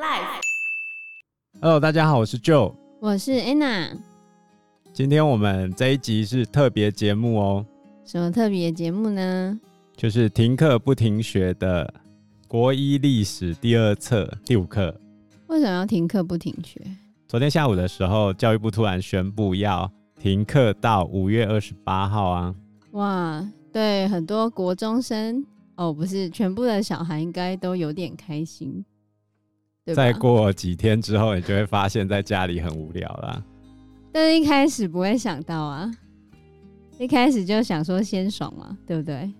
Life。Hello，大家好，我是 Joe，我是 Anna。今天我们这一集是特别节目哦。什么特别节目呢？就是停课不停学的国一历史第二册第五课。为什么要停课不停学？昨天下午的时候，教育部突然宣布要停课到五月二十八号啊！哇，对很多国中生哦，不是全部的小孩，应该都有点开心。再过几天之后，你就会发现在家里很无聊啦。但是一开始不会想到啊，一开始就想说先爽嘛，对不对？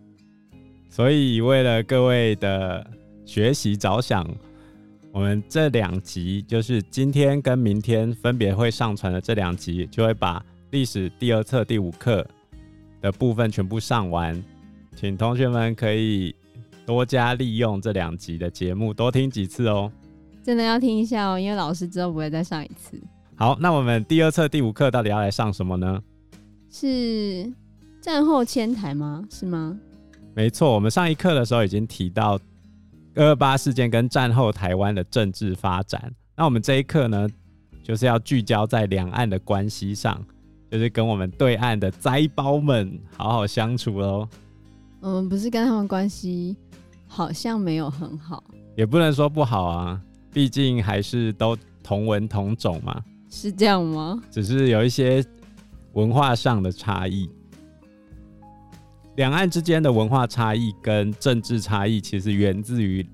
所以为了各位的学习着想。我们这两集就是今天跟明天分别会上传的这两集，就会把历史第二册第五课的部分全部上完，请同学们可以多加利用这两集的节目，多听几次哦。真的要听一下哦，因为老师之后不会再上一次。好，那我们第二册第五课到底要来上什么呢？是战后迁台吗？是吗？没错，我们上一课的时候已经提到。二二八事件跟战后台湾的政治发展，那我们这一课呢，就是要聚焦在两岸的关系上，就是跟我们对岸的灾胞们好好相处喽。我们不是跟他们关系好像没有很好，也不能说不好啊，毕竟还是都同文同种嘛。是这样吗？只是有一些文化上的差异。两岸之间的文化差异跟政治差异，其实源自于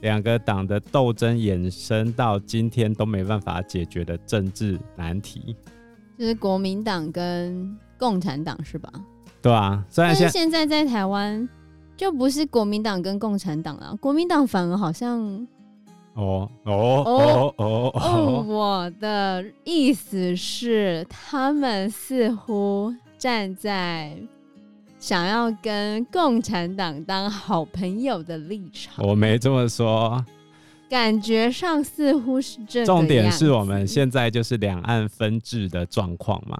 两个党的斗争，衍生到今天都没办法解决的政治难题。就是国民党跟共产党是吧？对啊，虽然现现在在台湾就不是国民党跟共产党了，国民党反而好像……哦哦哦哦哦！我的意思是，他们似乎站在。想要跟共产党当好朋友的立场，我没这么说，感觉上似乎是这样。重点是我们现在就是两岸分治的状况嘛。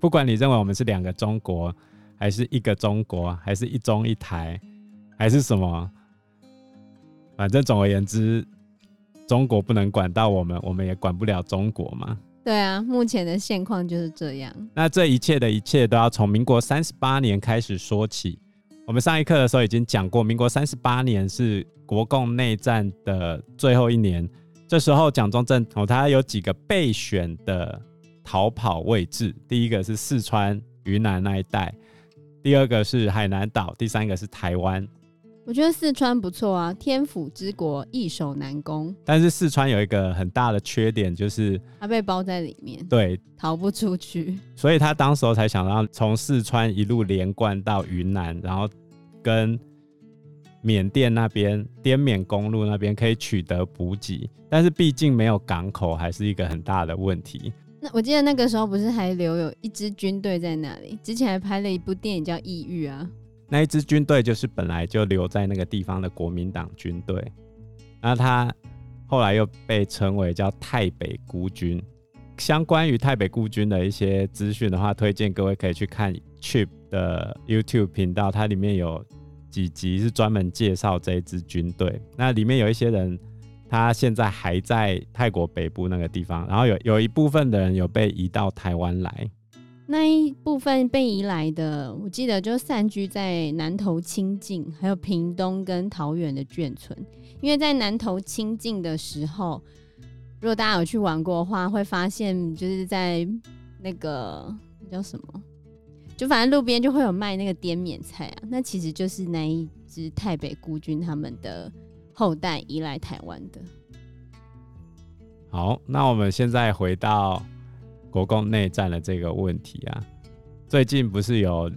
不管你认为我们是两个中国，还是一个中国，还是一中一台，还是什么，反正总而言之，中国不能管到我们，我们也管不了中国嘛。对啊，目前的现况就是这样。那这一切的一切都要从民国三十八年开始说起。我们上一课的时候已经讲过，民国三十八年是国共内战的最后一年。这时候蒋中正哦，他有几个备选的逃跑位置，第一个是四川、云南那一带，第二个是海南岛，第三个是台湾。我觉得四川不错啊，天府之国易守难攻。但是四川有一个很大的缺点，就是它被包在里面，对，逃不出去。所以他当时候才想到从四川一路连贯到云南，然后跟缅甸那边滇缅公路那边可以取得补给。但是毕竟没有港口，还是一个很大的问题。那我记得那个时候不是还留有一支军队在那里？之前还拍了一部电影叫《异域》啊。那一支军队就是本来就留在那个地方的国民党军队，那他后来又被称为叫泰北孤军。相关于泰北孤军的一些资讯的话，推荐各位可以去看 Chip 的 YouTube 频道，它里面有几集是专门介绍这一支军队。那里面有一些人，他现在还在泰国北部那个地方，然后有有一部分的人有被移到台湾来。那一部分被移来的，我记得就散居在南投清境，还有屏东跟桃园的眷村。因为在南投清境的时候，如果大家有去玩过的话，会发现就是在那个那叫什么，就反正路边就会有卖那个滇缅菜啊。那其实就是那一支泰北孤军他们的后代移来台湾的。好，那我们现在回到。国共内战的这个问题啊，最近不是有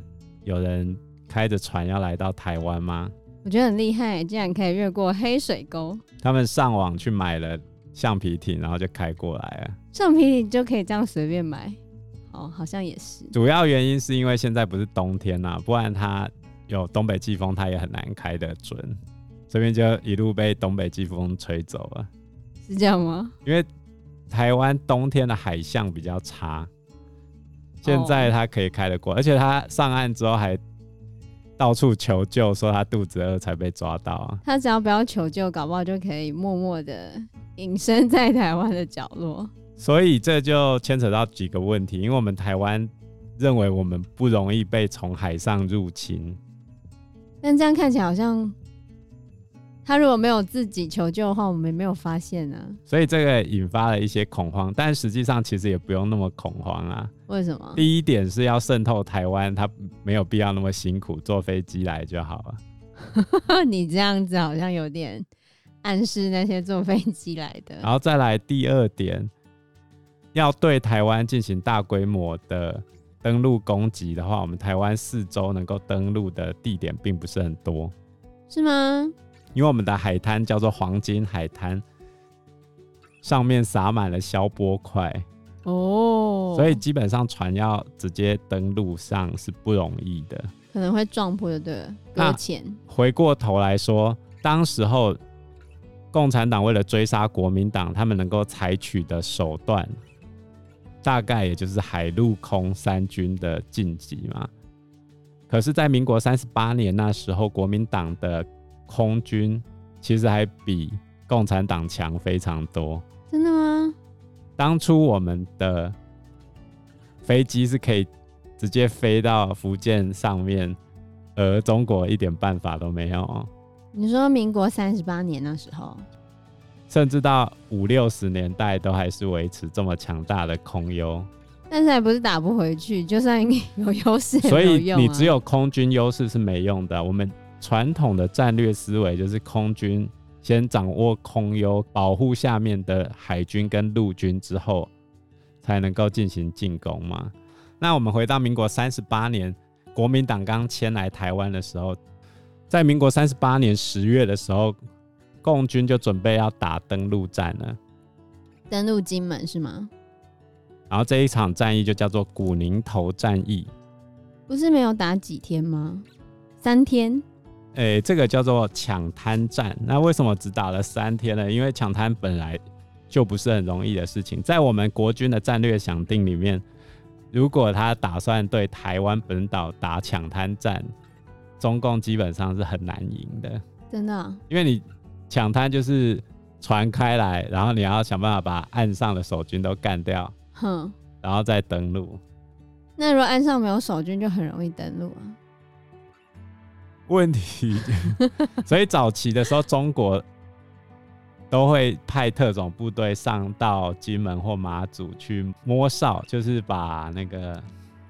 有人开着船要来到台湾吗？我觉得很厉害，竟然可以越过黑水沟。他们上网去买了橡皮艇，然后就开过来了。橡皮艇就可以这样随便买？哦，好像也是。主要原因是因为现在不是冬天呐、啊，不然它有东北季风，它也很难开得准。这边就一路被东北季风吹走了，是这样吗？因为。台湾冬天的海象比较差，现在他可以开得过，而且他上岸之后还到处求救，说他肚子饿才被抓到啊。他只要不要求救，搞不好就可以默默的隐身在台湾的角落。所以这就牵扯到几个问题，因为我们台湾认为我们不容易被从海上入侵，但这样看起来好像他如果没有自己求救的话，我们也没有发现呢、啊。所以这个引发了一些恐慌，但实际上其实也不用那么恐慌啊。为什么？第一点是要渗透台湾，他没有必要那么辛苦，坐飞机来就好了。你这样子好像有点暗示那些坐飞机来的。然后再来第二点。要对台湾进行大规模的登陆攻击的话，我们台湾四周能够登陆的地点并不是很多，是吗？因为我们的海滩叫做黄金海滩，上面撒满了消波块哦，所以基本上船要直接登陆上是不容易的，可能会撞破的，对，搁浅。回过头来说，当时候共产党为了追杀国民党，他们能够采取的手段。大概也就是海陆空三军的进击嘛。可是，在民国三十八年那时候，国民党的空军其实还比共产党强非常多。真的吗？当初我们的飞机是可以直接飞到福建上面，而中国一点办法都没有。你说民国三十八年那时候？甚至到五六十年代都还是维持这么强大的空优，但是还不是打不回去，就算有优势，所以你只有空军优势是没用的。我们传统的战略思维就是空军先掌握空优，保护下面的海军跟陆军之后，才能够进行进攻嘛。那我们回到民国三十八年，国民党刚迁来台湾的时候，在民国三十八年十月的时候。共军就准备要打登陆战了，登陆金门是吗？然后这一场战役就叫做古宁头战役，不是没有打几天吗？三天。诶、欸，这个叫做抢滩战。那为什么只打了三天呢？因为抢滩本来就不是很容易的事情，在我们国军的战略想定里面，如果他打算对台湾本岛打抢滩战，中共基本上是很难赢的。真的、啊？因为你。抢滩就是船开来，然后你要想办法把岸上的守军都干掉，哼，然后再登陆。那如果岸上没有守军，就很容易登陆啊。问题，所以早期的时候，中国都会派特种部队上到金门或马祖去摸哨，就是把那个。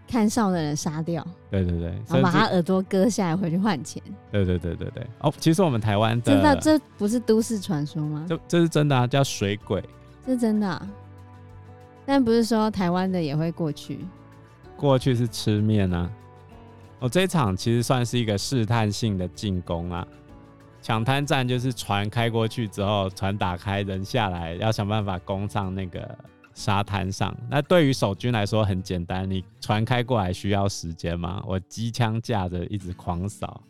看哨的人杀掉，对对对，然后把他耳朵割下来回去换钱。对对对对对。哦，其实我们台湾的真的，这不是都市传说吗？这这是真的啊，叫水鬼。是真的啊，但不是说台湾的也会过去。过去是吃面啊。哦，这一场其实算是一个试探性的进攻啊。抢滩战就是船开过去之后，船打开，人下来，要想办法攻上那个。沙滩上，那对于守军来说很简单，你船开过来需要时间吗？我机枪架着一直狂扫，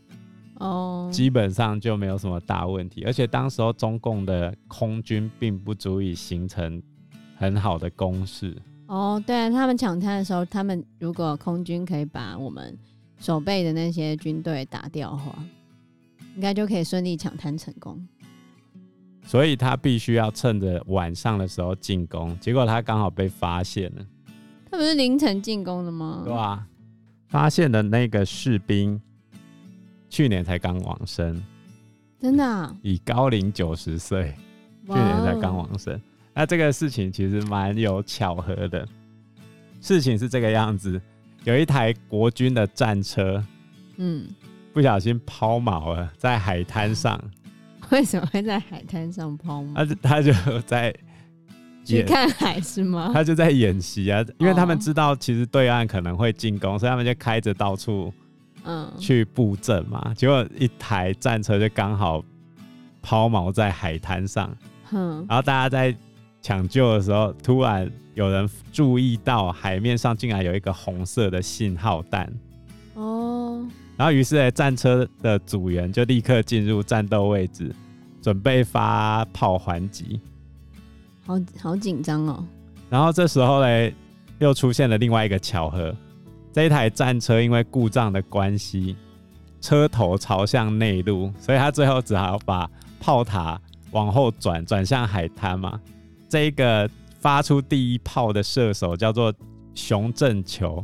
哦，基本上就没有什么大问题。而且当时候中共的空军并不足以形成很好的攻势。哦，对啊，他们抢滩的时候，他们如果空军可以把我们守备的那些军队打掉的话，应该就可以顺利抢滩成功。所以他必须要趁着晚上的时候进攻，结果他刚好被发现了。他不是凌晨进攻的吗？对啊，发现的那个士兵去年才刚往生，真的啊？以高龄九十岁，去年才刚往生。那这个事情其实蛮有巧合的。事情是这个样子：有一台国军的战车，嗯，不小心抛锚了，在海滩上。为什么会在海滩上抛锚？他他就在去看海是吗？他就在演习啊，因为他们知道其实对岸可能会进攻，所以他们就开着到处嗯去布阵嘛。结果一台战车就刚好抛锚在海滩上，嗯，然后大家在抢救的时候，突然有人注意到海面上竟然有一个红色的信号弹哦，然后于是战车的组员就立刻进入战斗位置。准备发炮还击，好好紧张哦。然后这时候呢，又出现了另外一个巧合，这一台战车因为故障的关系，车头朝向内陆，所以他最后只好把炮塔往后转，转向海滩嘛。这一个发出第一炮的射手叫做熊正球，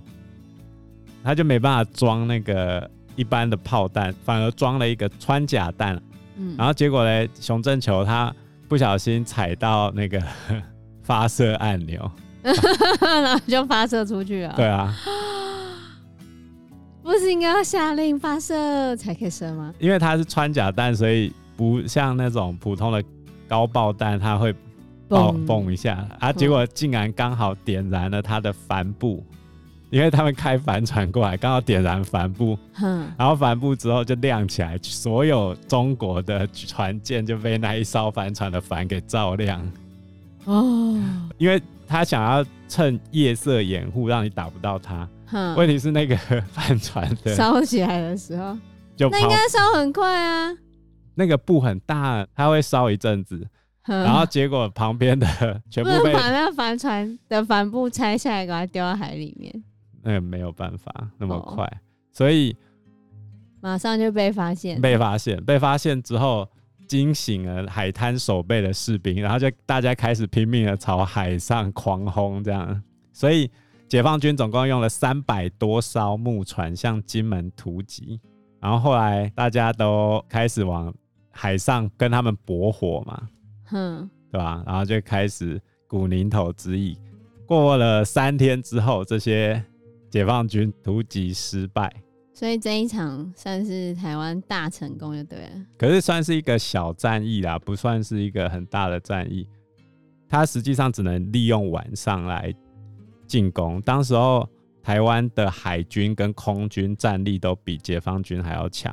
他就没办法装那个一般的炮弹，反而装了一个穿甲弹。嗯，然后结果呢，熊正球他不小心踩到那个 发射按钮，然后就发射出去了。对啊。不是应该要下令发射才可以射吗？因为它是穿甲弹，所以不像那种普通的高爆弹，它会爆嘣一下啊。结果竟然刚好点燃了他的帆布，因为他们开帆船过来，刚好点燃帆布，然后帆布之后就亮起来，所有中国的船舰就被那一艘帆船的帆给照亮。哦，因为他想要趁夜色掩护，让你打不到他。问题是那个帆船的烧起来的时候，就那应该烧很快啊。那个布很大，它会烧一阵子，然后结果旁边的 全部被把那个帆船的帆布拆下来，把它丢到海里面。那个没有办法那么快，哦、所以马上就被发现。被发现，被发现之后惊醒了海滩守备的士兵，然后就大家开始拼命的朝海上狂轰，这样，所以。解放军总共用了三百多艘木船向金门突击，然后后来大家都开始往海上跟他们搏火嘛，哼，对吧？然后就开始古宁头之役。过了三天之后，这些解放军突击失败，所以这一场算是台湾大成功就对了。可是算是一个小战役啦，不算是一个很大的战役。它实际上只能利用晚上来。进攻，当时候台湾的海军跟空军战力都比解放军还要强。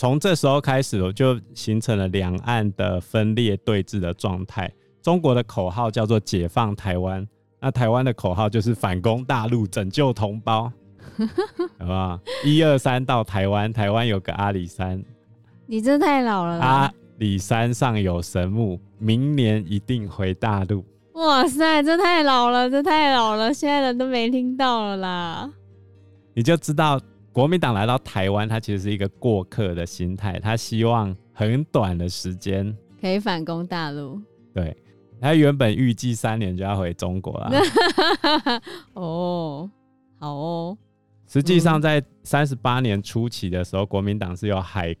从这时候开始，我就形成了两岸的分裂对峙的状态。中国的口号叫做“解放台湾”，那台湾的口号就是“反攻大陆，拯救同胞”，好不好？一二三到台湾，台湾有个阿里山，你这太老了。阿里山上有神木，明年一定回大陆。哇塞，这太老了，这太老了，现在人都没听到了啦。你就知道国民党来到台湾，他其实是一个过客的心态，他希望很短的时间可以反攻大陆。对，他原本预计三年就要回中国了。哦，好哦。实际上，在三十八年初期的时候，国民党是有海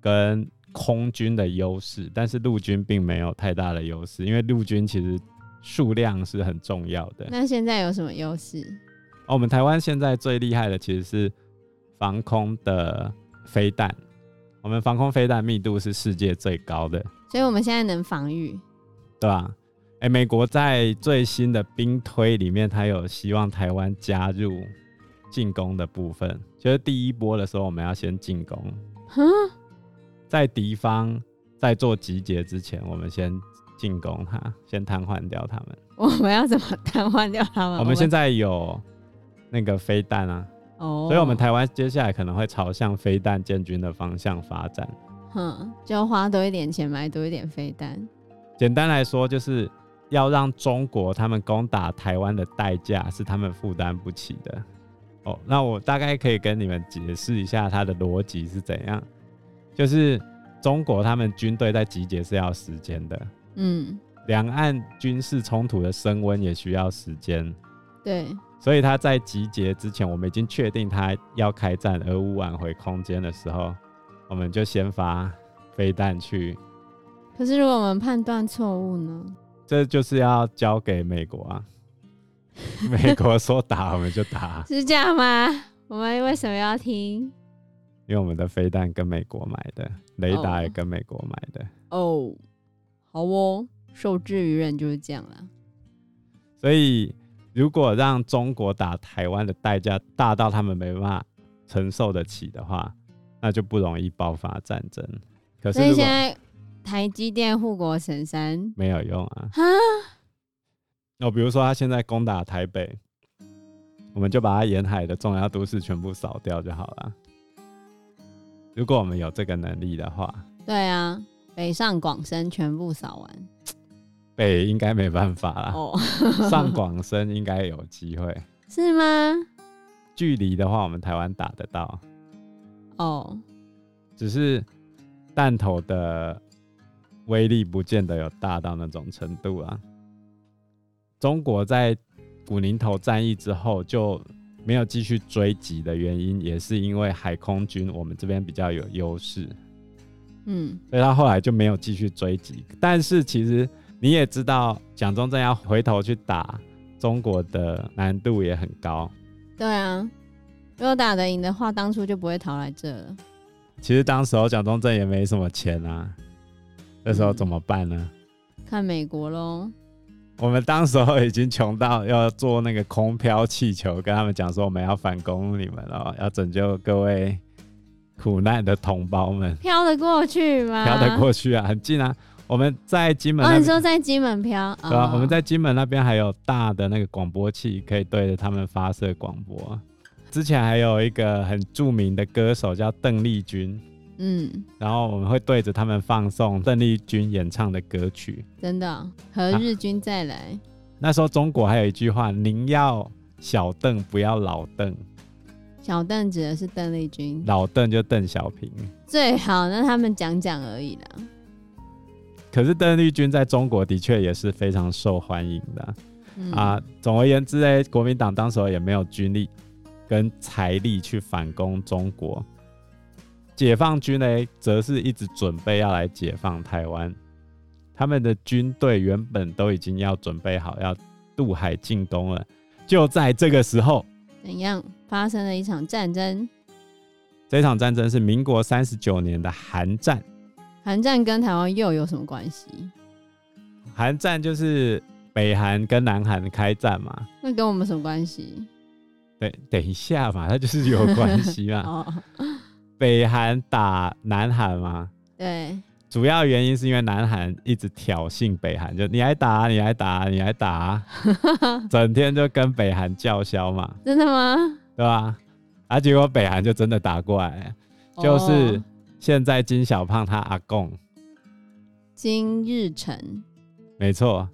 跟空军的优势，但是陆军并没有太大的优势，因为陆军其实。数量是很重要的。那现在有什么优势？哦，我们台湾现在最厉害的其实是防空的飞弹，我们防空飞弹密度是世界最高的，所以我们现在能防御，对吧？哎，美国在最新的兵推里面，他有希望台湾加入进攻的部分，就是第一波的时候，我们要先进攻，哼，在敌方在做集结之前，我们先。进攻他，先瘫痪掉他们。我们要怎么瘫痪掉他们？我们现在有那个飞弹啊，哦，所以我们台湾接下来可能会朝向飞弹建军的方向发展。哼，就要花多一点钱买多一点飞弹。简单来说，就是要让中国他们攻打台湾的代价是他们负担不起的。哦，那我大概可以跟你们解释一下它的逻辑是怎样。就是中国他们军队在集结是要时间的。嗯，两岸军事冲突的升温也需要时间，对，所以他在集结之前，我们已经确定他要开战而无挽回空间的时候，我们就先发飞弹去。可是如果我们判断错误呢？这就是要交给美国啊！美国说打我们就打，是这样吗？我们为什么要听？因为我们的飞弹跟美国买的，雷达也跟美国买的哦。Oh. Oh. 好哦，受制于人就是这样啦。所以，如果让中国打台湾的代价大到他们没办法承受得起的话，那就不容易爆发战争。可是，所以现在台积电护国神山没有用啊。那比如说他现在攻打台北，我们就把他沿海的重要都市全部扫掉就好了。如果我们有这个能力的话，对啊。北上广深全部扫完，北应该没办法了。哦，上广深应该有机会，是吗？距离的话，我们台湾打得到。哦，只是弹头的威力不见得有大到那种程度啊。中国在古宁头战役之后就没有继续追击的原因，也是因为海空军我们这边比较有优势，嗯，所以他后来就没有继续追击。但是其实你也知道，蒋中正要回头去打中国的难度也很高。对啊，如果打得赢的话，当初就不会逃来这了。其实当时候蒋中正也没什么钱啊，那时候怎么办呢？嗯、看美国喽。我们当时候已经穷到要做那个空飘气球，跟他们讲说我们要反攻你们了，要拯救各位苦难的同胞们。飘得过去吗？飘得过去啊，很近啊。我们在金门，哦，你说在金门飘？对啊，哦、我们在金门那边还有大的那个广播器，可以对着他们发射广播。之前还有一个很著名的歌手叫邓丽君，嗯，然后我们会对着他们放送邓丽君演唱的歌曲。真的，和日军再来？啊，那时候中国还有一句话：“您要小邓，不要老邓。”小邓指的是邓丽君，老邓就邓小平。最好那他们讲讲而已啦。可是邓丽君在中国的确也是非常受欢迎的，嗯，啊。总而言之呢，国民党当时候也没有军力。跟财力去反攻中国，解放军呢，则是一直准备要来解放台湾。他们的军队原本都已经要准备好要渡海进攻了。就在这个时候，怎样发生了一场战争？这场战争是民国三十九年的韩战。韩战跟台湾又有什么关系？韩战就是北韩跟南韩开战嘛。那跟我们什么关系？对，等一下嘛，它就是有关系嘛。哦，北韩打南韩嘛。对，主要原因是因为南韩一直挑衅北韩，就你来打，你来打，你来打，整天就跟北韩叫嚣嘛。真的吗？对吧？啊，结果北韩就真的打过来，哦、就是现在金小胖他阿公金日成，没错，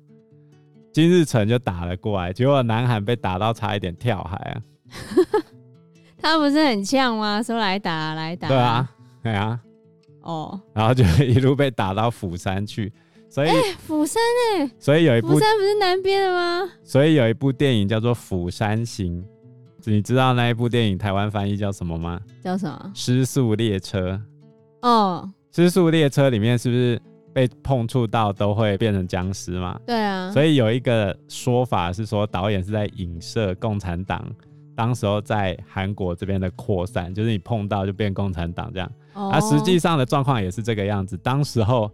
金日成就打了过来，结果南韩被打到差一点跳海啊。他不是很呛吗？说来打来打，对啊，对啊，哦，然后就一路被打到釜山去，所以、欸、釜山哎、欸，所以有一部釜山不是南边的吗？所以有一部电影叫做《釜山行》，你知道那一部电影台湾翻译叫什么吗？叫什么？失速列车。哦，失速列车里面是不是被碰触到都会变成僵尸嘛？对啊，所以有一个说法是说导演是在影射共产党。当时候在韩国这边的扩散，就是你碰到就变共产党这样，而、oh. 实际上的状况也是这个样子。当时候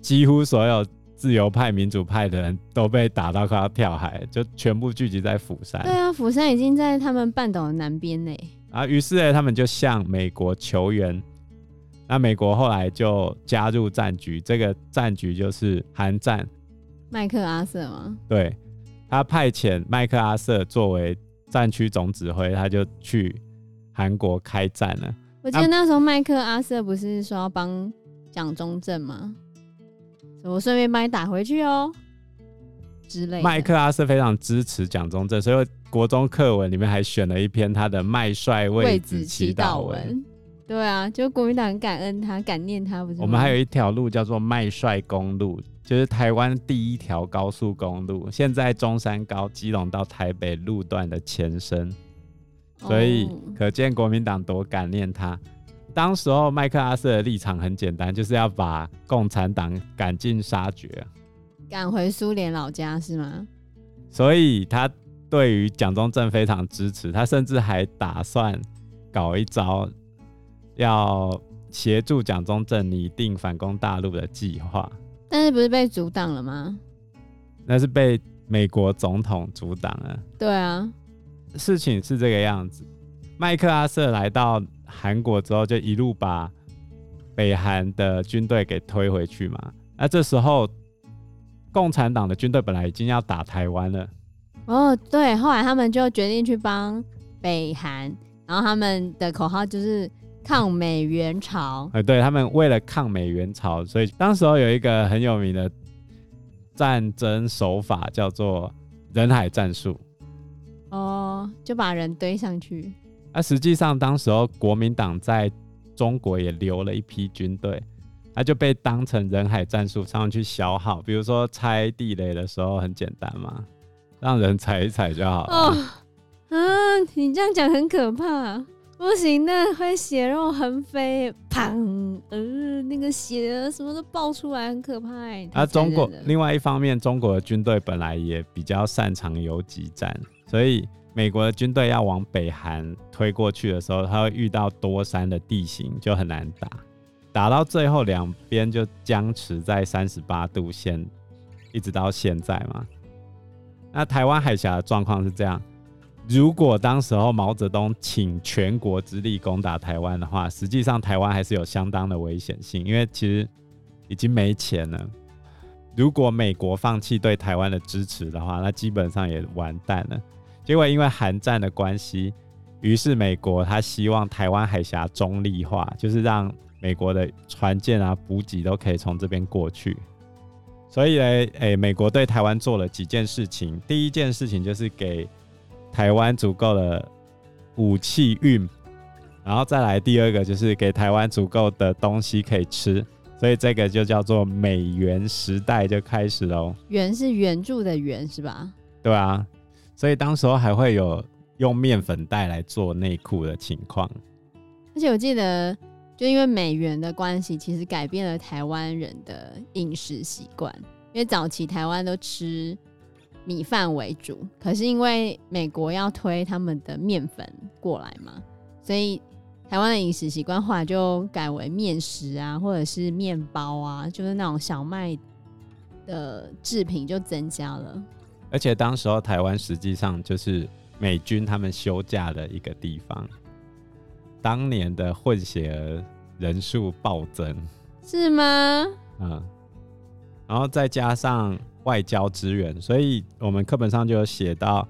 几乎所有自由派、民主派的人都被打到快要跳海，就全部聚集在釜山。对啊，釜山已经在他们半岛的南边呢。啊，于是呢，他们就向美国求援。那美国后来就加入战局，这个战局就是韩战。麦克阿瑟吗？对，他派遣麦克阿瑟作为。战区总指挥，他就去韩国开战了。我记得那时候麦克阿瑟不是说要帮蒋中正吗？我顺便帮你打回去哦之类的。麦克阿瑟非常支持蒋中正，所以国中课文里面还选了一篇他的麦帅为子祈祷文。对啊，就国民党很感恩他，感念他，不是？我们还有一条路叫做麦帅公路。就是台湾第一条高速公路，现在中山高基隆到台北路段的前身，所以可见国民党多感念他。当时候麦克阿瑟的立场很简单，就是要把共产党赶尽杀绝，赶回苏联老家是吗？所以他对于蒋中正非常支持，他甚至还打算搞一招，要协助蒋中正拟定反攻大陆的计划。但是不是被阻挡了吗？那是被美国总统阻挡了。对啊，事情是这个样子。麦克阿瑟来到韩国之后，就一路把北韩的军队给推回去嘛。那这时候，共产党的军队本来已经要打台湾了。哦，对，后来他们就决定去帮北韩，然后他们的口号就是。抗美援朝，哎，对，他们为了抗美援朝，所以当时候有一个很有名的战争手法叫做人海战术。哦，就把人堆上去。啊，实际上当时候国民党在中国也留了一批军队，他就被当成人海战术上去消耗。比如说拆地雷的时候很简单嘛，让人踩一踩就好了。哦，啊，你这样讲很可怕。不行，那会血肉横飞，砰！呃，那个血什么都爆出来，很可怕。啊，中国另外一方面，中国的军队本来也比较擅长游击战，所以美国的军队要往北韩推过去的时候，他会遇到多山的地形，就很难打。打到最后，两边就僵持在三十八度线，一直到现在嘛。那台湾海峡的状况是这样。如果当时候毛泽东请全国之力攻打台湾的话，实际上台湾还是有相当的危险性，因为其实已经没钱了。如果美国放弃对台湾的支持的话，那基本上也完蛋了。结果因为韩战的关系，于是美国他希望台湾海峡中立化，就是让美国的船舰啊、补给都可以从这边过去。所以呢，诶、美国对台湾做了几件事情。第一件事情就是给台湾足够的武器运，然后再来第二个就是给台湾足够的东西可以吃，所以这个就叫做美元时代就开始喽。援是援助的援是吧？对啊，所以当时候还会有用面粉袋来做内裤的情况。而且我记得，就因为美元的关系，其实改变了台湾人的饮食习惯，因为早期台湾都吃。米饭为主，可是因为美国要推他们的面粉过来嘛，所以台湾的饮食习惯后来就改为面食啊，或者是面包啊，就是那种小麦的制品就增加了。而且当时候台湾实际上就是美军他们休假的一个地方，当年的混血儿人数暴增，是吗？嗯，然后再加上。外交支援，所以我们课本上就有写到，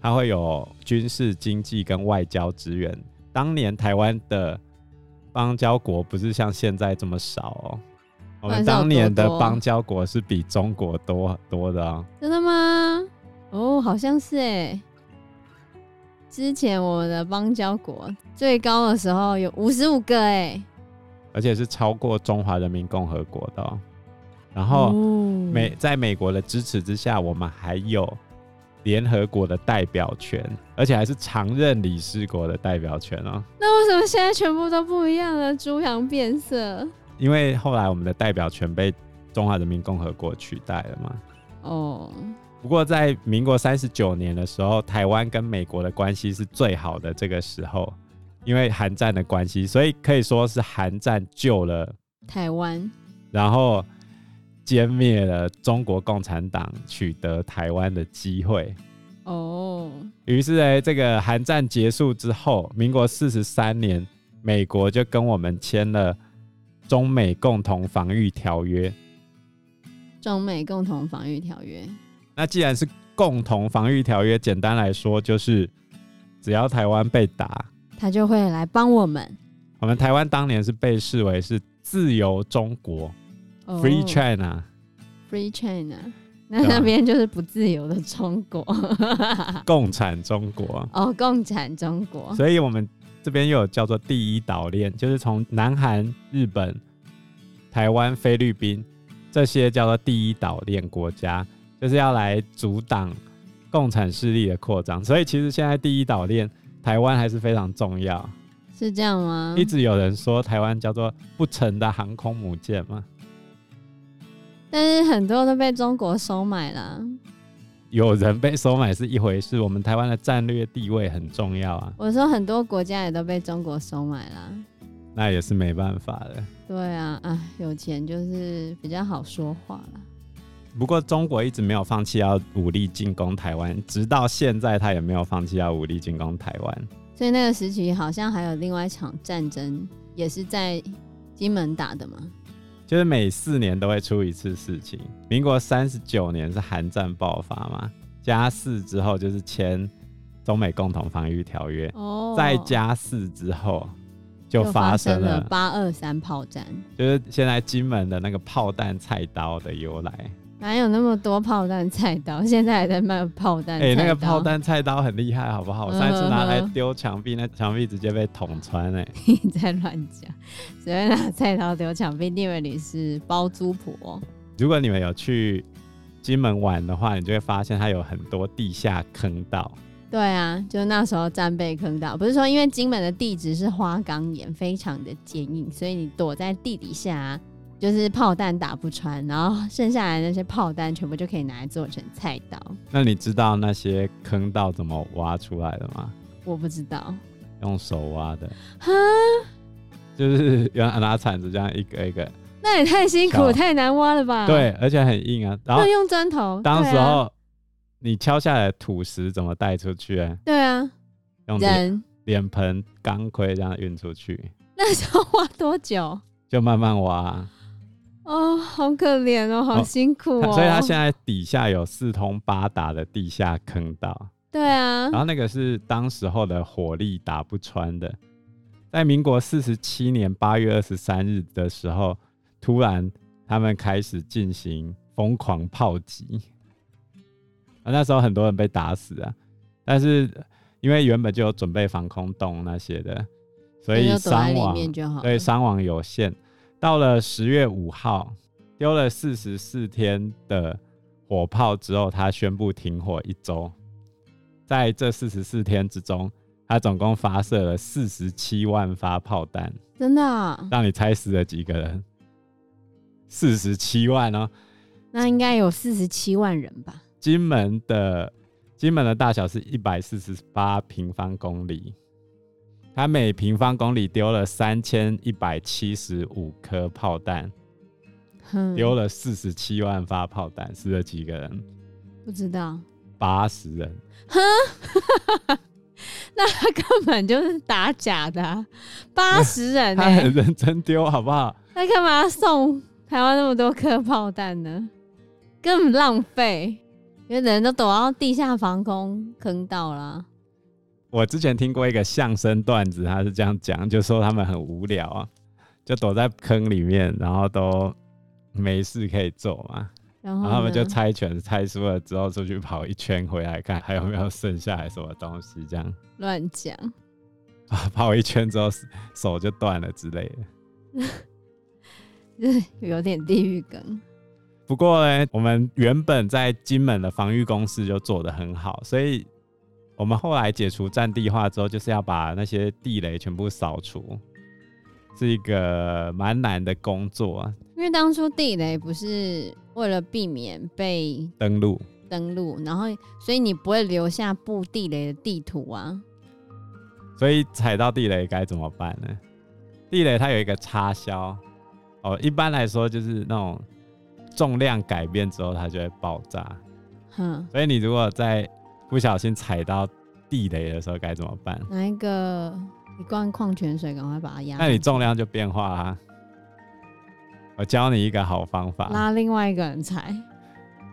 它会有军事、经济跟外交支援。当年台湾的邦交国不是像现在这么少哦，我们当年的邦交国是比中国多多的哦。真的吗？哦，好像是哎。之前我们的邦交国最高的时候有五十五个哎，而且是超过中华人民共和国的哦。然后美在美国的支持之下，我们还有联合国的代表权，而且还是常任理事国的代表权哦。那为什么现在全部都不一样了？猪羊变色？因为后来我们的代表权被中华人民共和国取代了嘛。哦。不过在民国三十九年的时候，台湾跟美国的关系是最好的这个时候，因为韩战的关系，所以可以说是韩战救了台湾。然后。歼灭了中国共产党取得台湾的机会哦。于是呢，这个韩战结束之后，民国四十三年，美国就跟我们签了中美共同防御条约。中美共同防御条约。那既然是共同防御条约，简单来说就是，只要台湾被打，他就会来帮我们。我们台湾当年是被视为是自由中国。Free China，Free China，那那边就是不自由的中国，共产中国。哦，共产中国。所以我们这边又有叫做第一岛链，就是从南韩、日本、台湾、菲律宾这些叫做第一岛链国家，就是要来阻挡共产势力的扩张。所以其实现在第一岛链台湾还是非常重要，是这样吗？一直有人说台湾叫做不成的航空母舰嘛。但是很多都被中国收买了。有人被收买是一回事，我们台湾的战略地位很重要啊。我说很多国家也都被中国收买了，那也是没办法的。对啊，哎，有钱就是比较好说话了。不过中国一直没有放弃要武力进攻台湾，直到现在他也没有放弃要武力进攻台湾。所以那个时期好像还有另外一场战争，也是在金门打的嘛。就是每四年都会出一次事情。民国三十九年是韩战爆发嘛，加四之后就是签中美共同防御条约。哦，再加四之后就发生了八二三炮战，就是现在金门的那个炮弹菜刀的由来。哪有那么多炮弹菜刀？现在还在卖炮弹。哎，那个炮弹菜刀很厉害，好不好？我上一次拿来丢墙壁，那墙壁直接被捅穿。哎，你在乱讲，谁会拿菜刀丢墙壁？你以为你是包租婆？如果你们有去金门玩的话，你就会发现它有很多地下坑道。对啊，就那时候战备坑道，不是说因为金门的地质是花岗岩，非常的坚硬，所以你躲在地底下。就是炮弹打不穿，然后剩下来那些炮弹全部就可以拿来做成菜刀。那你知道那些坑道怎么挖出来的吗？我不知道，用手挖的。哈，就是用拿铲子这样一个一个。那也太辛苦，太难挖了吧？对，而且很硬啊。然后用砖头。当时候你敲下来土石怎么带出去？对啊，用脸脸盆、钢盔这样运出去。那时候挖多久？就慢慢挖。哦，好可怜哦，好辛苦哦。哦，所以它现在底下有四通八达的地下坑道。对啊，然后那个是当时候的火力打不穿的。在民国四十七年八月二十三日的时候，突然他们开始进行疯狂炮击。啊，那时候很多人被打死啊，但是因为原本就有准备防空洞那些的，所以伤亡对伤亡有限。到了十月五号，丢了四十四天的火炮之后，他宣布停火一周。在这四十四天之中，他总共发射了四十七万发炮弹。真的啊？让你猜死了几个人？四十七万哦。那应该有四十七万人吧？金门的金门的大小是一百四十八平方公里。他每平方公里丢了三千一百七十五颗炮弹，丢了四十七万发炮弹，死了几个人？不知道。八十人。哼，那他根本就是打假的啊。八十人欸，他很认真丢，好不好？他干嘛送台湾那么多颗炮弹呢？根本浪费，因为人都躲到地下防空坑道了。我之前听过一个相声段子，他是这样讲，就说他们很无聊啊，就躲在坑里面，然后都没事可以做嘛，然后，他们就猜拳，猜输了之后出去跑一圈，回来看还有没有剩下来什么东西，这样乱讲啊，跑一圈之后手就断了之类的，有点地狱梗。不过呢，我们原本在金门的防御工事就做得很好，所以。我们后来解除战地化之后，就是要把那些地雷全部扫除，是一个蛮难的工作啊。因为当初地雷不是为了避免被登陆，登陆，然后所以你不会留下布地雷的地图啊。所以踩到地雷该怎么办呢？地雷它有一个插销哦，一般来说就是那种重量改变之后它就会爆炸。哼，所以你如果在不小心踩到地雷的时候该怎么办？拿一个一罐矿泉水，赶快把它压。那你重量就变化啦。我教你一个好方法，拉另外一个人踩。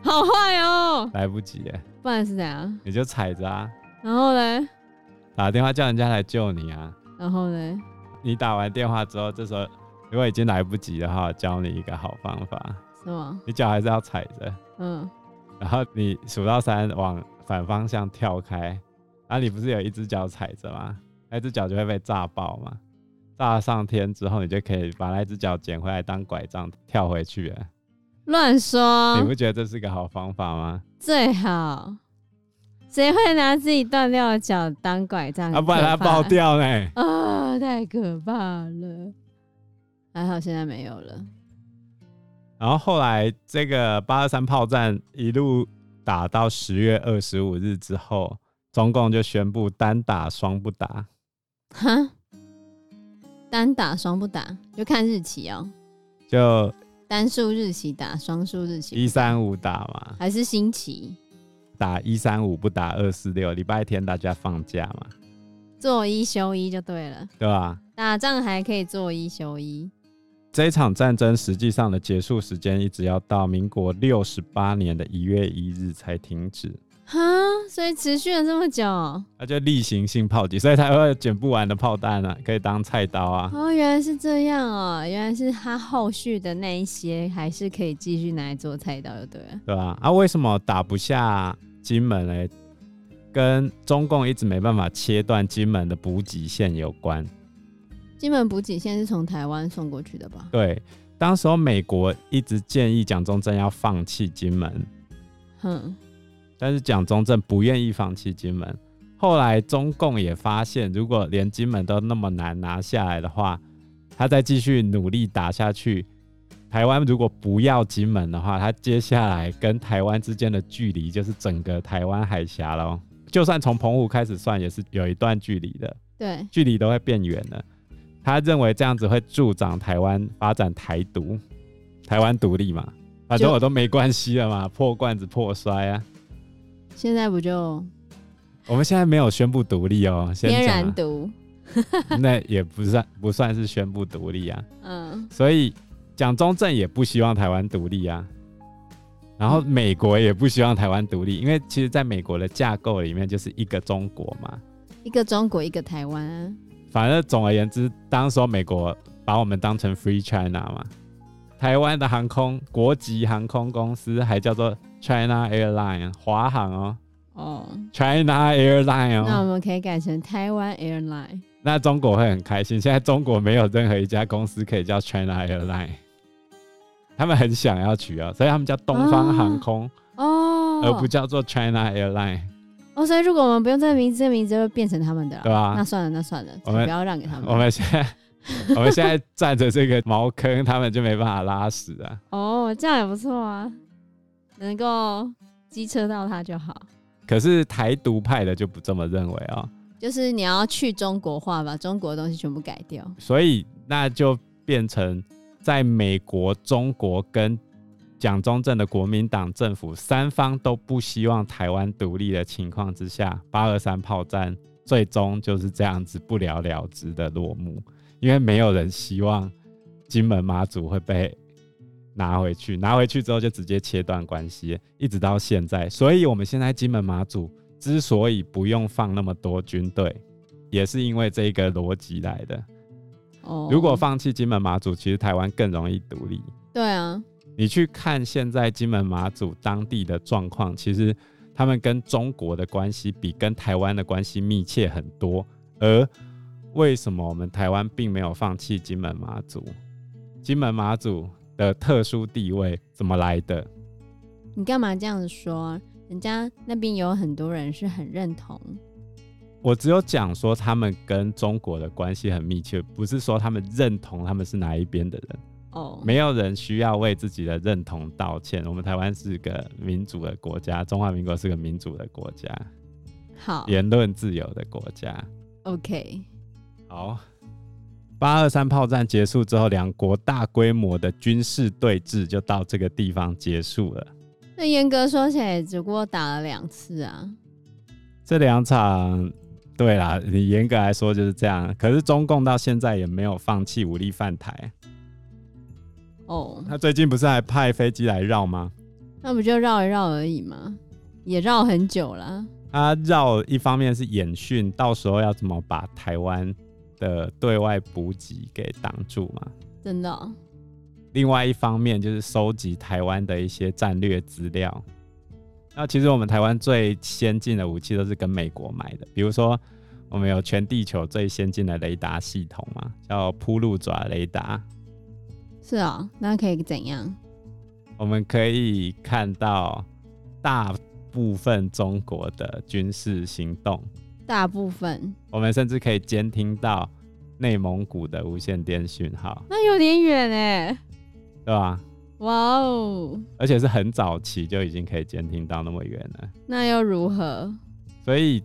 好坏哦！来不及耶。不然是怎样？你就踩着啊。然后呢？打电话叫人家来救你啊。然后呢？你打完电话之后，这时候如果已经来不及的话，教你一个好方法。是吗？你脚还是要踩着。嗯。然后你数到三往。反方向跳开，然后你不是有一只脚踩着吗？那只脚就会被炸爆嘛。炸上天之后，你就可以把那只脚捡回来当拐杖跳回去了。乱说！你不觉得这是个好方法吗？最好，谁会拿自己断掉的脚当拐杖？啊，不然它爆掉呢？啊，太可怕了！还好现在没有了。然后后来这个八二三炮战一路。打到十月二十五日之后，中共就宣布单打双不打。哈，单打双不打，就看日期哦。就单数日期打，双数日期一三五打嘛？还是星期打一三五不打二四六？礼拜天大家放假嘛？做一休一就对了，对吧？打仗还可以做一休一。这一场战争实际上的结束时间一直要到民国六十八年的一月一日才停止。哈，所以持续了这么久，那就例行性炮击，所以才会有捡不完的炮弹啊，可以当菜刀啊。哦，原来是这样哦，原来是他后续的那一些还是可以继续拿来做菜刀，就对了。对啊，啊，为什么打不下金门呢？跟中共一直没办法切断金门的补给线有关。金门补给线是从台湾送过去的吧？对，当时候美国一直建议蒋中正要放弃金门。哼。但是蒋中正不愿意放弃金门，后来中共也发现，如果连金门都那么难拿下来的话，他再继续努力打下去，台湾如果不要金门的话，他接下来跟台湾之间的距离就是整个台湾海峡喽。就算从澎湖开始算，也是有一段距离的，对，距离都会变远了。他认为这样子会助长台湾发展台独，台湾独立嘛，反正我都没关系了嘛，破罐子破摔啊。现在不就？我们现在没有宣布独立哦，天然独，那也不算不算是宣布独立啊。嗯，所以蒋中正也不希望台湾独立啊，然后美国也不希望台湾独立，因为其实在美国的架构里面就是一个中国嘛，一个中国一个台湾啊。反正总而言之，当时美国把我们当成 Free China 嘛，台湾的航空国籍航空公司还叫做。China Airline 华航哦，哦，China Airline 哦，那我们可以改成台湾 Airline。那中国会很开心。现在中国没有任何一家公司可以叫 China Airline，他们很想要取啊，所以他们叫东方航空哦，而不叫做 China Airline。哦，所以如果我们不用这个名字，这个名字就会变成他们的了，对吧？那算了，那算了，我们不要让给他们。我们现在 我们现在占着这个茅坑，他们就没办法拉屎啊。哦，这样也不错啊。能够机车到他就好，可是台独派的就不这么认为哦。就是你要去中国化，把中国的东西全部改掉。所以那就变成在美国、中国跟蒋中正的国民党政府三方都不希望台湾独立的情况之下，八二三炮战最终就是这样子不了了之的落幕。因为没有人希望金门马祖会被。拿回去，拿回去之后就直接切断关系，一直到现在。所以，我们现在金门马祖之所以不用放那么多军队，也是因为这个逻辑来的。哦，如果放弃金门马祖，其实台湾更容易独立。对啊，你去看现在金门马祖当地的状况，其实他们跟中国的关系比跟台湾的关系密切很多。而为什么我们台湾并没有放弃金门马祖？金门马祖。的特殊地位怎么来的？你干嘛这样子说？人家那边有很多人是很认同。我只有讲说他们跟中国的关系很密切，不是说他们认同他们是哪一边的人。哦，没有人需要为自己的认同道歉。我们台湾是个民主的国家，中华民国是个民主的国家，好，言论自由的国家。OK，好。八二三炮战结束之后，两国大规模的军事对峙就到这个地方结束了。那严格说起来，只不过打了两次啊。这两场，对啦，你严格来说就是这样。可是中共到现在也没有放弃武力犯台。哦，他最近不是还派飞机来绕吗？那不就绕一绕而已吗？也绕很久了。他绕一方面是演训，到时候要怎么把台湾的对外补给给挡住嘛？真的哦。另外一方面就是收集台湾的一些战略资料。那其实我们台湾最先进的武器都是跟美国买的，比如说我们有全地球最先进的雷达系统嘛，叫铺路爪雷达。是啊，那可以怎样？我们可以看到大部分中国的军事行动。大部分，我们甚至可以监听到内蒙古的无线电讯号，那有点远哎，对吧？哇哦！而且是很早期就已经可以监听到那么远了，那又如何？所以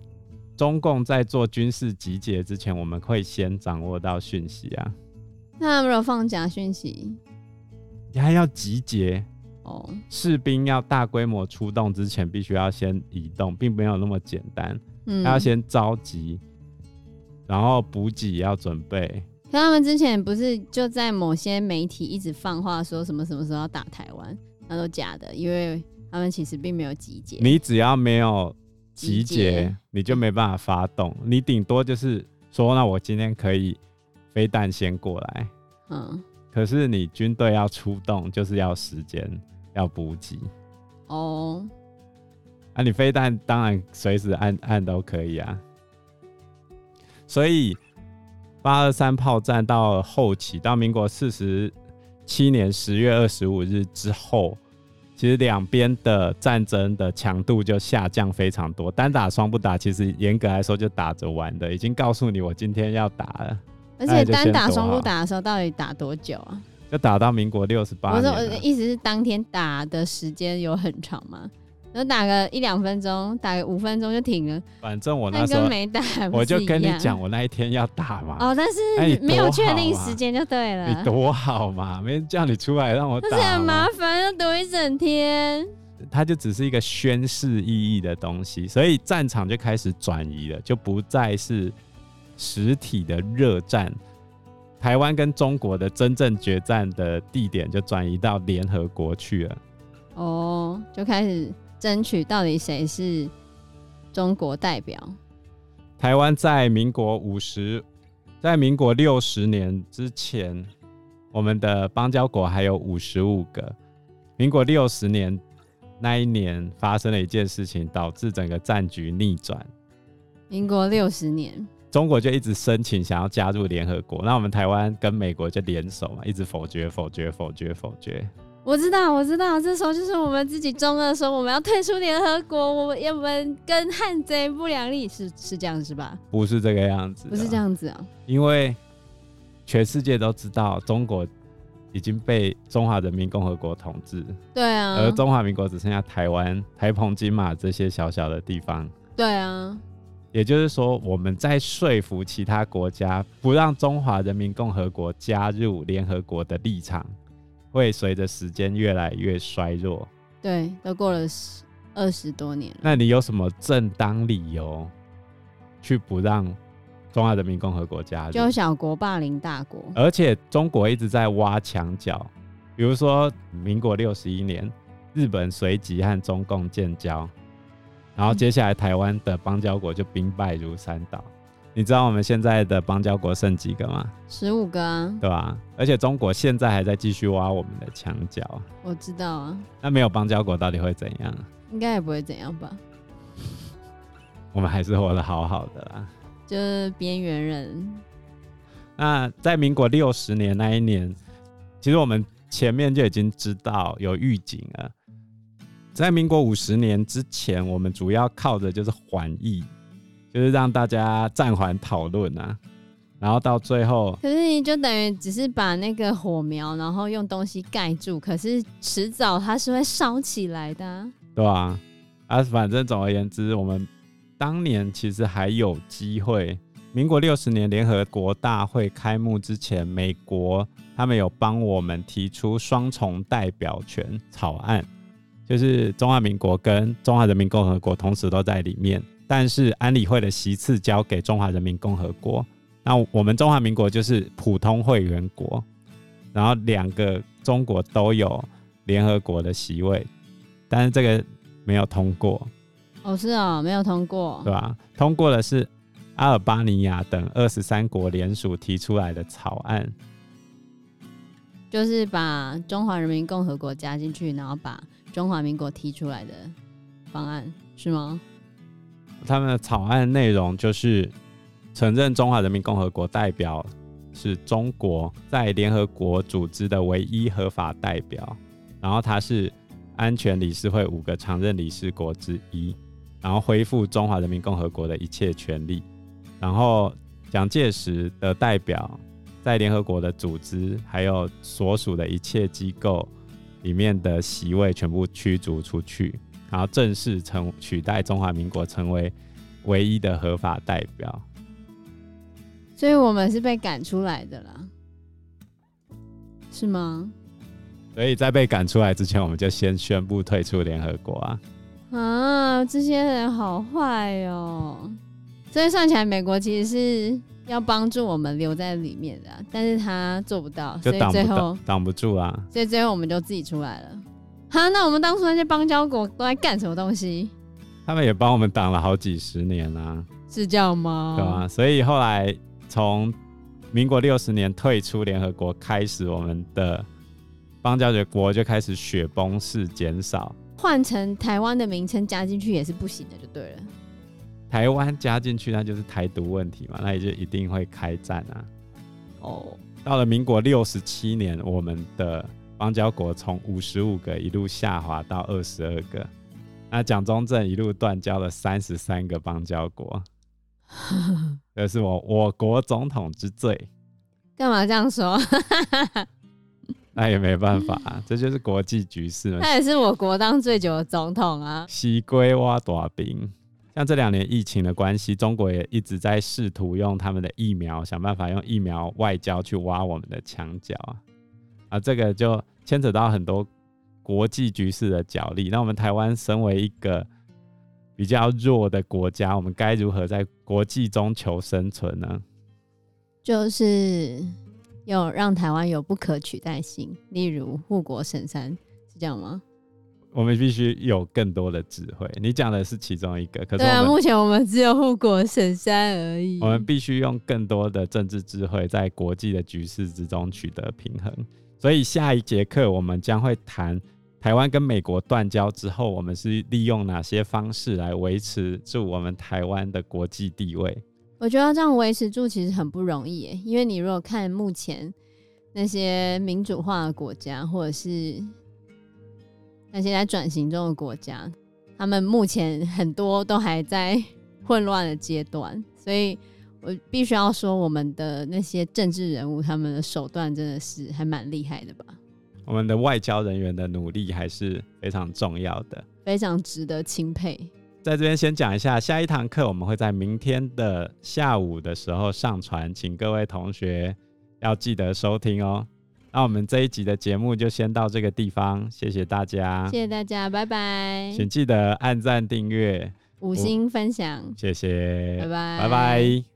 中共在做军事集结之前，我们会先掌握到讯息啊。那有没有放假讯息？你还要集结哦，士兵要大规模出动之前，必须要先移动，并没有那么简单。嗯，他要先召集，然后补给要准备。可他们之前不是就在某些媒体一直放话说什么什么时候要打台湾，那都假的，因为他们其实并没有集结。你只要没有集结，集结你就没办法发动。你顶多就是说，那我今天可以飞弹先过来。嗯。可是你军队要出动，就是要时间，要补给。哦。啊，你飞弹当然随时按按都可以啊。所以八二三炮战到后期，到民国四十七年十月二十五日之后，其实两边的战争的强度就下降非常多。单打双不打，其实严格来说就打着玩的，已经告诉你我今天要打了。而且单打双不打的时候，到底打多久啊？就打到民国六十八。我说我的意思是，当天打的时间有很长吗？就打个一两分钟，打个五分钟就停了。反正我那时候没打，我就跟你讲，我那一天要打嘛。哦，但是没有确定时间就对了。你多好嘛，没人叫你出来让我打。但是很麻烦，要躲一整天。它就只是一个宣示意义的东西，所以战场就开始转移了，就不再是实体的热战。台湾跟中国的真正决战的地点就转移到联合国去了。哦，就开始。争取到底谁是中国代表？台湾在民国五十，在民国六十年之前，我们的邦交国还有五十五个。民国六十年那一年发生了一件事情，导致整个战局逆转。民国六十年，中国就一直申请想要加入联合国，那我们台湾跟美国就联手嘛，一直否决、否决、否决、否决。我知道，我知道，这时候就是我们自己中二说我们要退出联合国，我们要不然跟汉贼不两立，是是这样是吧？不是这个样子，不是这样子啊。因为全世界都知道中国已经被中华人民共和国统治，对啊，而中华民国只剩下台湾、台澎金马这些小小的地方，对啊。也就是说，我们在说服其他国家不让中华人民共和国加入联合国的立场。会随着时间越来越衰弱。对，都过了十二十多年了。那你有什么正当理由去不让中华人民共和国加入？就小国霸凌大国，而且中国一直在挖墙脚。比如说，民国六十一年，日本随即和中共建交，然后接下来台湾的邦交国就兵败如山倒。你知道我们现在的邦交国剩几个吗？十五个啊，对吧？而且中国现在还在继续挖我们的墙角。我知道啊。那没有邦交国到底会怎样？应该也不会怎样吧。我们还是活得好好的啦。就是边缘人。那在民国六十年那一年，其实我们前面就已经知道有预警了。在民国五十年之前，我们主要靠的就是缓议。就是让大家暂缓讨论啊，然后到最后，可是你就等于只是把那个火苗，然后用东西盖住，可是迟早它是会烧起来的啊，对吧？啊，反正总而言之，我们当年其实还有机会。民国六十年联合国大会开幕之前，美国他们有帮我们提出双重代表权草案，就是中华民国跟中华人民共和国同时都在里面。但是安理会的席次交给中华人民共和国，那我们中华民国就是普通会员国，然后两个中国都有联合国的席位，但是这个没有通过。哦，是哦，没有通过，对吧？通过的是阿尔巴尼亚等二十三国联署提出来的草案，就是把中华人民共和国加进去，然后把中华民国提出来的方案，是吗？他们的草案内容就是承认中华人民共和国代表是中国在联合国组织的唯一合法代表，然后他是安全理事会五个常任理事国之一，然后恢复中华人民共和国的一切权利，然后蒋介石的代表在联合国的组织还有所属的一切机构里面的席位全部驱逐出去。然后正式成取代中华民国成为唯一的合法代表，所以我们是被赶出来的啦，是吗？所以在被赶出来之前，我们就先宣布退出联合国啊！啊，这些人好坏哦！所以算起来，美国其实是要帮助我们留在里面的，但是他做不到，所以最后挡不住啊！所以最后我们就自己出来了。哈，那我们当初那些邦交国都在干什么东西？他们也帮我们挡了好几十年啊，是这样吗？对啊，所以后来从民国六十年退出联合国开始，我们的邦交国就开始雪崩式减少。换成台湾的名称加进去也是不行的，就对了。台湾加进去，那就是台独问题嘛，那也就一定会开战啊。哦，到了民国六十七年，我们的邦交国从五十五个一路下滑到二十二个，那蒋中正一路断交了三十三个邦交国，这是我我国总统之最。干嘛这样说？那也没办法，啊这就是国际局势嘛。他也是我国当最久的总统啊。西归挖大兵，像这两年疫情的关系，中国也一直在试图用他们的疫苗，想办法用疫苗外交去挖我们的墙角啊。啊，这个就牵扯到很多国际局势的角力。那我们台湾身为一个比较弱的国家，我们该如何在国际中求生存呢？就是。有让台湾有不可取代性，例如护国神山，是这样吗？我们必须有更多的智慧。你讲的是其中一个，可是对啊，目前我们只有护国神山而已。我们必须用更多的政治智慧，在国际的局势之中取得平衡。所以下一节课我们将会谈台湾跟美国断交之后，我们是利用哪些方式来维持住我们台湾的国际地位。我觉得这样维持住其实很不容易耶，因为你如果看目前那些民主化的国家，或者是那些在转型中的国家，他们目前 很多都还在混乱的阶段，所以我必须要说，我们的那些政治人物，他们的手段真的是还蛮厉害的吧？我们的外交人员的努力还是非常重要的，非常值得钦佩。在这边先讲一下，下一堂课我们会在明天的下午的时候上传，请各位同学要记得收听哦。那我们这一集的节目就先到这个地方，谢谢大家，谢谢大家，拜拜。请记得按赞、订阅、五星分享，谢谢，拜拜，拜拜。